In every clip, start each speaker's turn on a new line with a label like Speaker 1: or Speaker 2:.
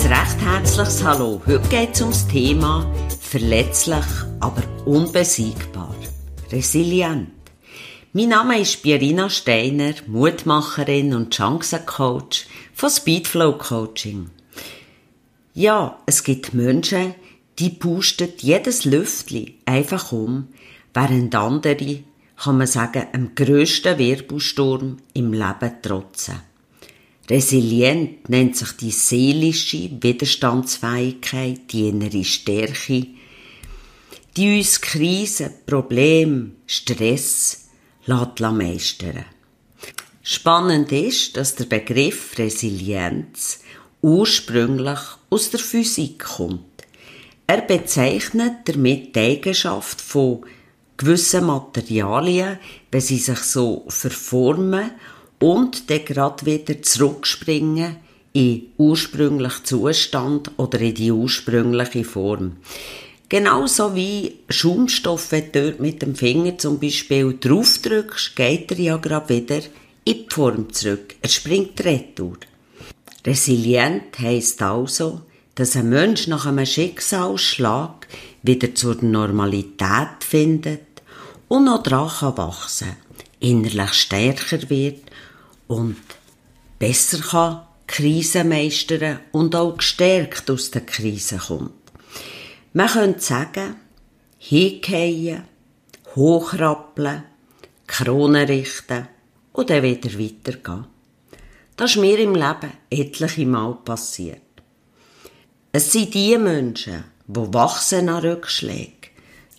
Speaker 1: Ein recht herzliches Hallo. Heute geht es ums Thema verletzlich, aber unbesiegbar. Resilient. Mein Name ist Pierina Steiner, Mutmacherin und Chancencoach von Speedflow Coaching. Ja, es gibt Menschen, die pusten jedes Lüftli einfach um, während andere, kann man sagen, am grössten Wirbelsturm im Leben trotzen. Resilient nennt sich die seelische Widerstandsfähigkeit, die innere Stärke, die uns Krisen, Probleme, Stress meistern Spannend ist, dass der Begriff Resilienz ursprünglich aus der Physik kommt. Er bezeichnet damit die Eigenschaft von gewissen Materialien, wenn sie sich so verformen und dann gerade wieder zurückspringen in ursprünglichen Zustand oder in die ursprüngliche Form. Genauso wie Schaumstoff, wenn du dort mit dem Finger zum Beispiel draufdrückst, geht er ja gerade wieder in die Form zurück. Er springt retour. Resilient heisst also, dass ein Mensch nach einem Schicksalsschlag wieder zur Normalität findet und noch dran wachsen innerlich stärker wird und besser kann Krisen meistern und auch gestärkt aus der Krise kommt. Man könnte sagen, hingehen, hochrappeln, Krone richten und dann wieder weitergehen. Das ist mir im Leben etliche Mal passiert. Es sind die Menschen, die wachsen an Rückschlägen,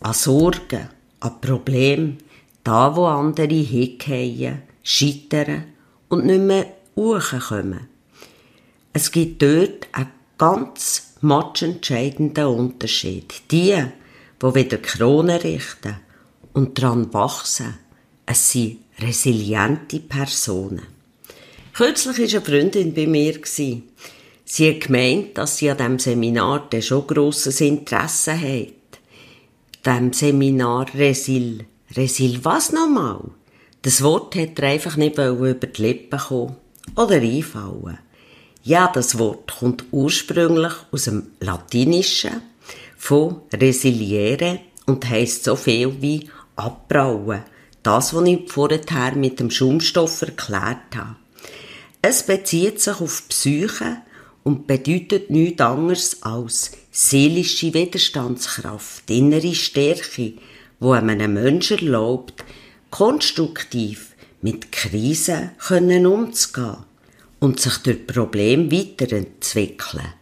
Speaker 1: an Sorgen, an Problemen, da wo andere hingehen, scheitern und nicht mehr hochkommen. Es gibt dort einen ganz matchentscheidenden Unterschied. Die, die wieder Krone richten und daran wachsen, es sind resiliente Personen. Kürzlich war eine Freundin bei mir. Sie hat gemeint, dass sie an diesem Seminar schon grosses Interesse hat. Dem Seminar Resil. Resil was nochmal? Das Wort hat er einfach nicht über die Lippen kommen oder einfallen. Ja, das Wort kommt ursprünglich aus dem Latinischen von resiliere und heisst so viel wie abbrauen. Das, was ich vorher mit dem Schaumstoff erklärt habe. Es bezieht sich auf Psyche und bedeutet nichts anderes als seelische Widerstandskraft, innere Stärke, wo einem Menschen erlaubt, konstruktiv mit Krisen können umzugehen und sich durch Probleme weiterentwickeln.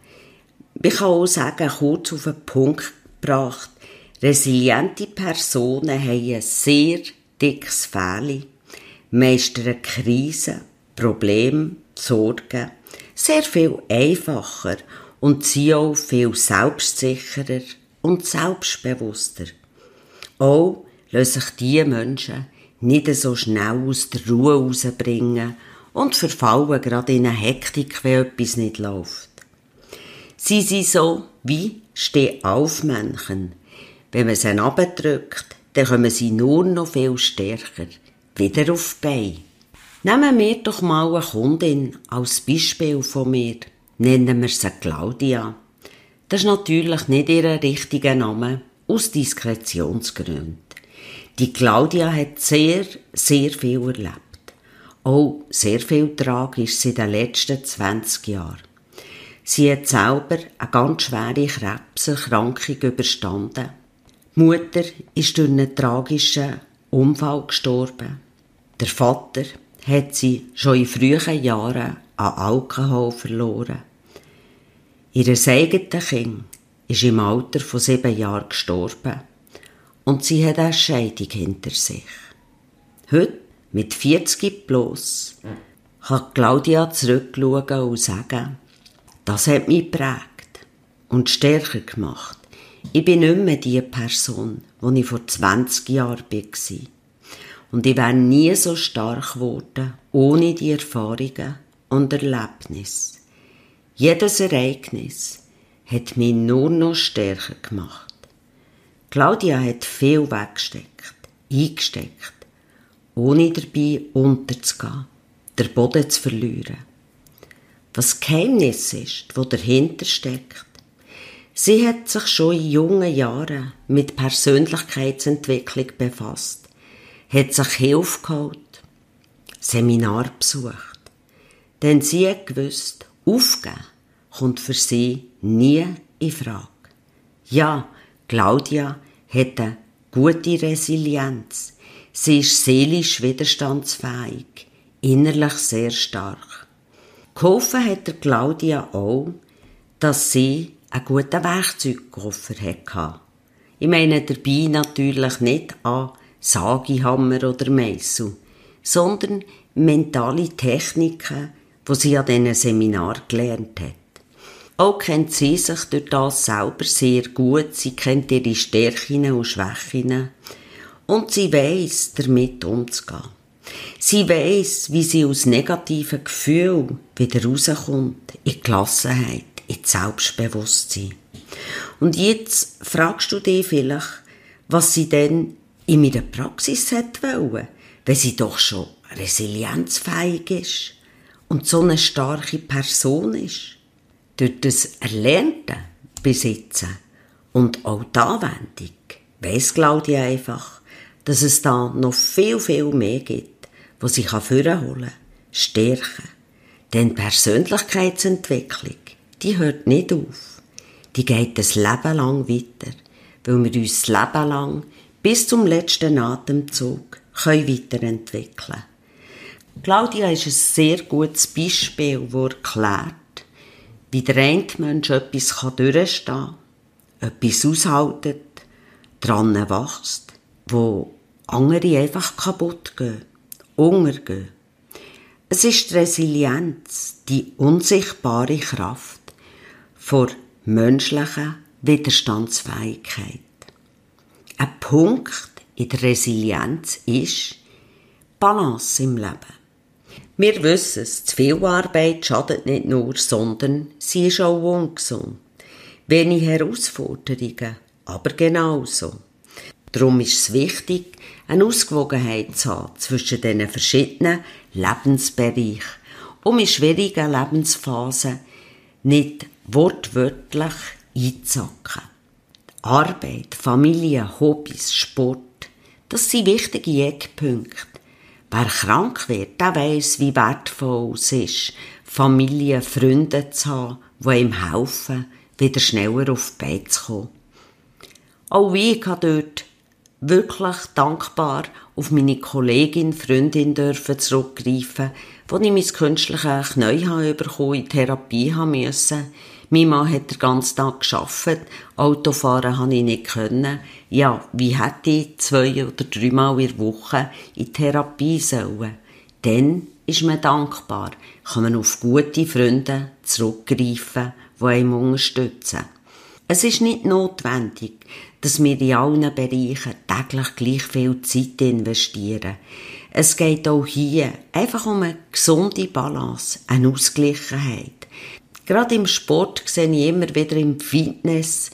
Speaker 1: Ich kann auch sagen, kurz auf den Punkt gebracht, resiliente Personen haben ein sehr dickes Fähli, meistern Krisen, Probleme, Sorgen sehr viel einfacher und sind auch viel selbstsicherer und selbstbewusster. Auch lassen sich diese Menschen nicht so schnell aus der Ruhe rausbringen und verfallen gerade in eine Hektik, wenn etwas nicht läuft. Sie sind so wie Steh-auf-Männchen. Wenn man sie abdrückt, dann kommen sie nur noch viel stärker wieder auf die Beine. Nehmen wir doch mal eine Kundin als Beispiel von mir. Nennen wir sie Claudia. Das ist natürlich nicht ihr richtiger Name, aus Diskretionsgründen. Die Claudia hat sehr, sehr viel erlebt. Auch sehr viel tragisch in den letzten 20 Jahren. Sie hat selber eine ganz schwere Krebserkrankung überstanden. Die Mutter ist durch einen tragischen Unfall gestorben. Der Vater hat sie schon in frühen Jahren an Alkohol verloren. Ihr eigenes Kind ist im Alter von sieben Jahren gestorben und sie hat eine Scheidung hinter sich. Heute, mit 40 bloß, kann Claudia zurückschauen und sagen, das hat mich geprägt und stärker gemacht. Ich bin nicht mehr die Person, die ich vor 20 Jahren war. Und ich wäre nie so stark geworden, ohne die Erfahrungen und Erlebnisse. Jedes Ereignis hat mich nur noch stärker gemacht. Claudia hat viel weggesteckt, eingesteckt, ohne dabei unterzugehen, den Boden zu verlieren. was Geheimnis ist, wo dahinter steckt. Sie hat sich schon in jungen Jahren mit Persönlichkeitsentwicklung befasst, hat sich Hilfe geholt, Seminar besucht. Denn sie hat gewusst, aufgeben kommt für sie nie in Frage. Ja, Claudia hat eine gute Resilienz. Sie ist seelisch widerstandsfähig, innerlich sehr stark. Geholfen hat der Claudia auch, dass sie einen guten Werkzeugkoffer hatte. Ich meine dabei natürlich nicht an Sagihammer oder Meißel, sondern mentale Techniken, die sie an diesen Seminar gelernt hat. Auch kennt sie sich durch das selber sehr gut. Sie kennt ihre Stärken und Schwächen. Und sie weiß, damit umzugehen. Sie weiß, wie sie aus negativen Gefühlen wieder rauskommt, in Gelassenheit, in Selbstbewusstsein. Und jetzt fragst du dich vielleicht, was sie denn in ihrer Praxis wollte, wenn sie doch schon resilienzfähig ist und so eine starke Person ist durch das Erlernte besitzen und auch die Anwendung weiss Claudia einfach, dass es da noch viel, viel mehr gibt, was sie vorholen kann, stärken. Denn Persönlichkeitsentwicklung, die hört nicht auf. Die geht das Leben lang weiter, weil wir uns das Leben lang bis zum letzten Atemzug können weiterentwickeln Claudia ist ein sehr gutes Beispiel, das erklärt, wie der eine Mensch etwas durchstehen kann, etwas aushaltet, dran wächst, wo andere einfach kaputt gehen, untergehen. Es ist die Resilienz, die unsichtbare Kraft vor menschlicher Widerstandsfähigkeit. Ein Punkt in der Resilienz ist Balance im Leben. Wir wissen es, zu viel Arbeit schadet nicht nur, sondern sie ist auch ungesund. Wenig Herausforderungen, aber genauso. Darum ist es wichtig, eine Ausgewogenheit zu haben zwischen diesen verschiedenen Lebensbereichen, um in schwierigen Lebensphasen nicht wortwörtlich einzusacken. Arbeit, Familie, Hobbys, Sport, das sind wichtige Eckpunkte. Wer krank wird, der weiss, wie wertvoll es ist, Familie, Freunde zu haben, die ihm helfen, wieder schneller auf die Beine zu kommen. Auch ich kann dort wirklich dankbar auf meine Kollegin, Freundin dürfen zurückgreifen, wo ich mein künstliches Knie habe bekommen, in Therapie haben müssen, mein Mann hat den ganzen Tag geschafft, Autofahren konnte ich nicht können. Ja, wie hätte ich zwei oder dreimal in der Woche in Therapie sollen? Dann ist man dankbar, kann man auf gute Freunde zurückgreifen, die einem unterstützen. Es ist nicht notwendig, dass wir in allen Bereichen täglich gleich viel Zeit investieren. Es geht auch hier einfach um eine gesunde Balance, eine Ausgleichheit. Gerade im Sport sehe ich immer wieder im Fitness,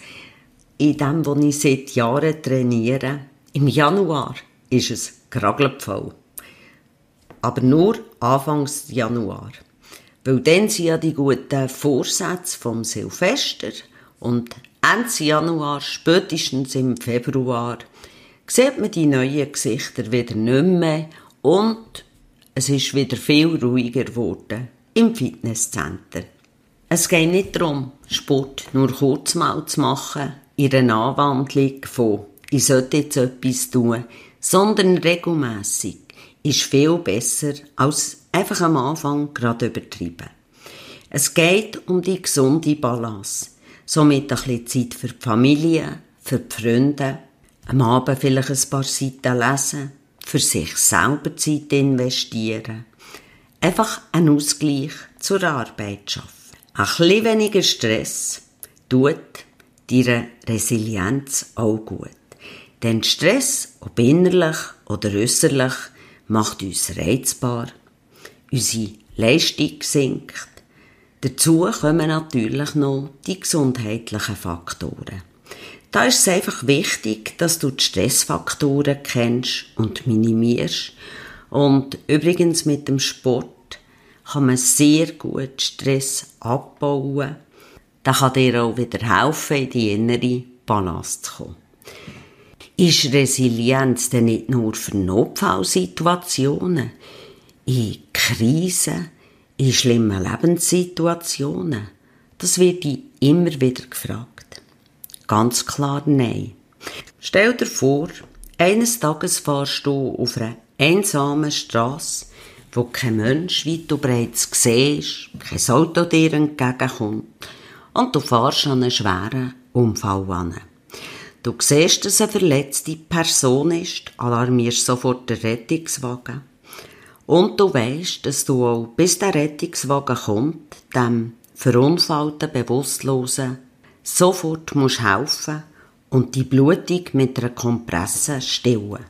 Speaker 1: in dem, wo ich seit Jahren trainiere. Im Januar ist es kragelvoll. Aber nur Anfangs Januar. Weil dann sind ja die guten Vorsätze vom Silvester und Ende Januar, spätestens im Februar, sieht man die neuen Gesichter wieder nicht mehr und es ist wieder viel ruhiger geworden im Fitnesscenter. Es geht nicht darum, Sport nur kurz mal zu machen, in einer Anwandlung von «ich sollte jetzt etwas tun», sondern regelmässig ist viel besser als einfach am Anfang gerade übertrieben. Es geht um die gesunde Balance. Somit ein bisschen Zeit für die Familie, für die Freunde, am Abend vielleicht ein paar Seiten lesen, für sich selber Zeit investieren. Einfach einen Ausgleich zur Arbeit schaffen. Ein bisschen weniger Stress tut deiner Resilienz auch gut. Denn Stress, ob innerlich oder äußerlich, macht uns reizbar, unsere Leistung sinkt. Dazu kommen natürlich noch die gesundheitlichen Faktoren. Da ist es einfach wichtig, dass du die Stressfaktoren kennst und minimierst. Und übrigens mit dem Sport kann man sehr gut Stress abbauen. Das kann dir auch wieder helfen, in die innere Balance zu kommen. Ist Resilienz denn nicht nur für Notfallsituationen, in Krisen, in schlimmen Lebenssituationen? Das wird immer wieder gefragt. Ganz klar nein. Stell dir vor, eines Tages fahrst du auf einer einsamen Straße, wo kein Mensch weit und breit siehst, kein Auto dir entgegenkommt und du fährst an einen schweren Unfall an. Du siehst, dass eine verletzte Person ist, alarmierst sofort den Rettungswagen. Und du weißt, dass du auch, bis der Rettungswagen kommt, dem verunfallten Bewusstlosen sofort musst helfen und die Blutung mit einer Kompresse stillen.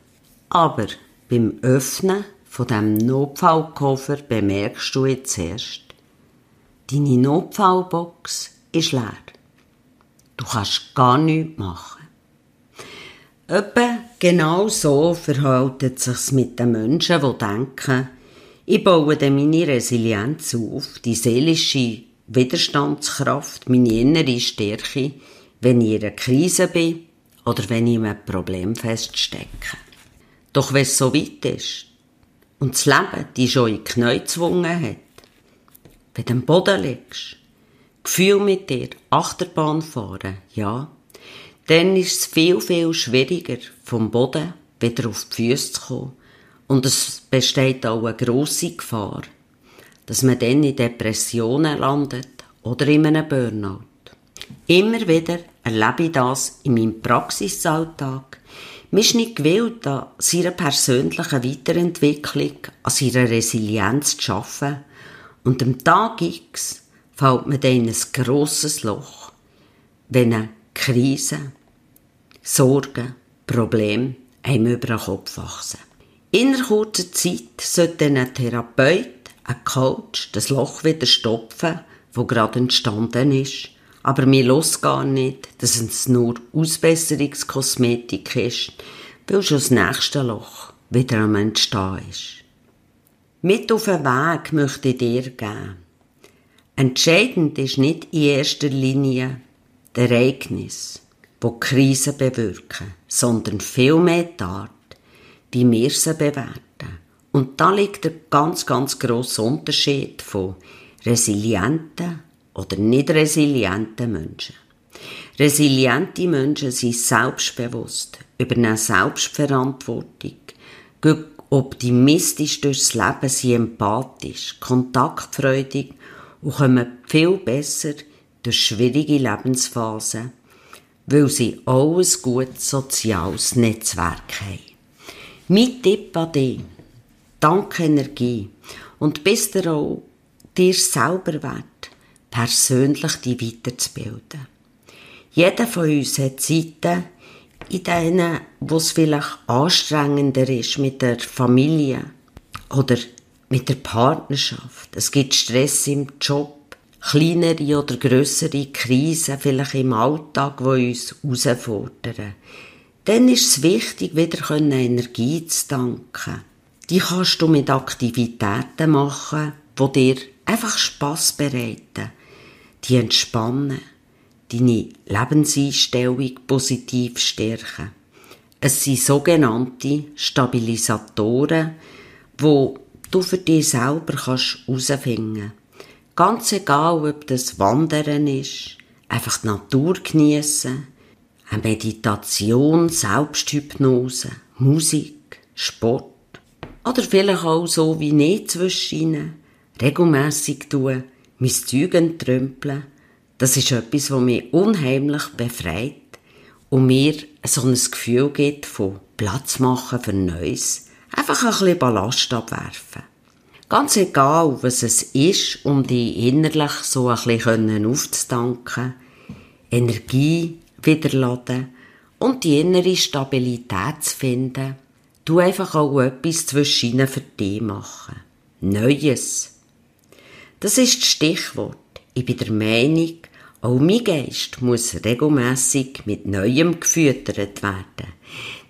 Speaker 1: Aber beim Öffnen von dem Notfallkoffer bemerkst du jetzt erst, deine Notfallbox ist leer. Du kannst gar nichts machen. Etwa genau so verhält es sich mit den Menschen, die denken, ich baue meine Resilienz auf, die seelische Widerstandskraft, meine innere Stärke, wenn ich in einer Krise bin oder wenn ich in einem Problem feststecke. Doch wenn es so weit ist und das Leben dich schon in die Knie gezwungen hat, wenn du am Boden liegst, Gefühl mit dir, Achterbahn fahren, ja, dann ist es viel, viel schwieriger, vom Boden wieder auf die Füße zu kommen. Und es besteht auch eine grosse Gefahr, dass man dann in Depressionen landet oder in einem Burnout. Immer wieder erlebe ich das in meinem Praxisalltag. Man ist nicht gewillt, an seiner persönlichen Weiterentwicklung, an seiner Resilienz zu arbeiten. Und am Tag X fällt man dann in ein grosses Loch, wenn eine Krise, Sorgen, Probleme einem über den Kopf wachsen. In einer kurzen Zeit sollte ein Therapeut, ein Coach das Loch wieder stopfen, wo gerade entstanden ist. Aber mir los gar nicht, dass es nur Ausbesserungskosmetik ist, weil schon das nächste Loch wieder am Entstehen ist. Mit auf den Weg möchte ich dir geben. Entscheidend ist nicht in erster Linie das Ereignis, wo Krisen bewirken, sondern vielmehr die Art, wie wir sie bewerten. Und da liegt der ganz, ganz grosse Unterschied von resilienten oder nicht resilienten Menschen. Resiliente Menschen sind selbstbewusst, übernehmen Selbstverantwortung, gehen optimistisch durchs Leben, sind empathisch, kontaktfreudig und kommen viel besser durch schwierige Lebensphasen, weil sie auch ein gutes soziales Netzwerk haben. Mein Tipp an dich, danke Energie und bist du auch dir selber wert, persönlich dich weiterzubilden. Jeder von uns hat Zeiten, in denen, wo es vielleicht anstrengender ist mit der Familie oder mit der Partnerschaft. Es gibt Stress im Job, kleinere oder größere Krisen vielleicht im Alltag, die uns herausfordern. Dann ist es wichtig, wieder Energie zu tanken. Die kannst du mit Aktivitäten machen, die dir einfach Spass bereiten, die entspannen, deine Lebenseinstellung positiv stärken. Es sind sogenannte Stabilisatoren, wo du für dich selber kannst herausfinden. Ganz egal, ob das Wandern ist, einfach die Natur genießen, eine Meditation, Selbsthypnose, Musik, Sport oder vielleicht auch so wie nicht zwischen regelmässig tun, mein Zeug entrümpeln, das ist etwas, was mich unheimlich befreit und mir so ein Gefühl gibt von Platz machen für Neues. Einfach ein bisschen Ballast abwerfen. Ganz egal, was es ist, um die innerlich so ein bisschen aufzutanken, Energie wiederladen und die innere Stabilität zu finden, du einfach auch etwas zwischen für dich machen. Neues. Das ist das Stichwort. Ich bin der Meinung, auch mein Geist muss regelmäßig mit Neuem gefüttert werden.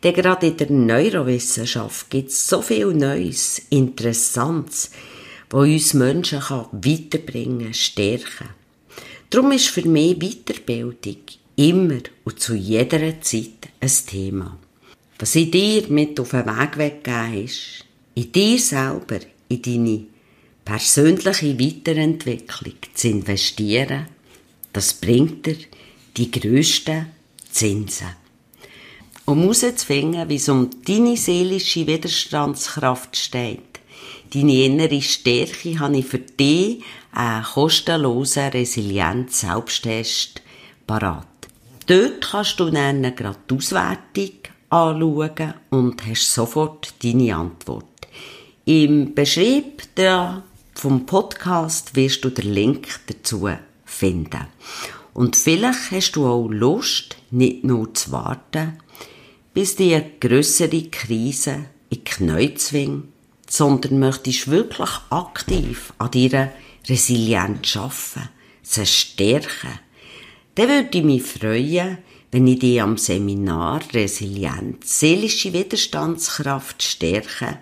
Speaker 1: Denn gerade in der Neurowissenschaft gibt es so viel Neues, Interessantes, wo uns Menschen kann weiterbringen, stärken. Darum ist für mich Weiterbildung immer und zu jeder Zeit ein Thema. Was ich dir mit auf den Weg weggeben ist, in dir selber, in deine persönliche Weiterentwicklung zu investieren, das bringt dir die grössten Zinsen. Um herauszufinden, wie es um deine seelische Widerstandskraft steht, deine innere Stärke, habe ich für dich einen kostenlosen Resilienz-Selbsttest parat. Dort kannst du dann gerade anschauen und hast sofort deine Antwort. Im Beschrieb vom Podcast wirst du den Link dazu finden. Und vielleicht hast du auch Lust, nicht nur zu warten, bis die grössere Krise in die Knie zwingt, sondern möchtest wirklich aktiv an deiner Resilienz arbeiten, sie stärken. Dann würde ich mich freuen, wenn ich dich am Seminar Resilienz, seelische Widerstandskraft stärken,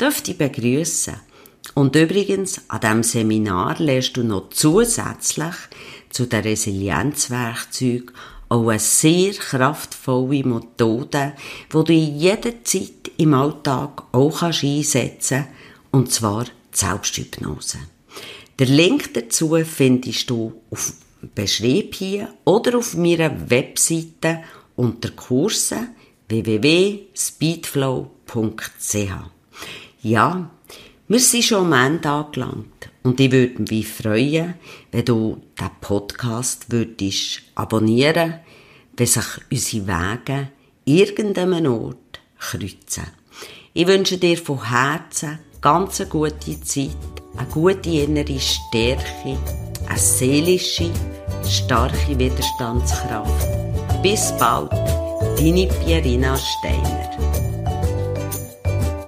Speaker 1: dürfte ich begrüßen. Und übrigens, an diesem Seminar lernst du noch zusätzlich zu den Resilienzwerkzeugen auch eine sehr kraftvolle Methode, die du in jeder Zeit im Alltag auch einsetzen kannst, und zwar die Selbsthypnose. Den Link dazu findest du auf Beschrieb hier oder auf meiner Webseite unter Kurse www.speedflow.ch. Ja, wir sind schon am Ende angelangt und ich würde mich freuen, wenn du den Podcast würdest abonnieren, wenn sich unsere Wege irgendeinem Ort kreuzen. Ich wünsche dir von Herzen ganz eine gute Zeit, eine gute innere Stärke, eine seelische, starke Widerstandskraft. Bis bald, deine Pierina Steiner.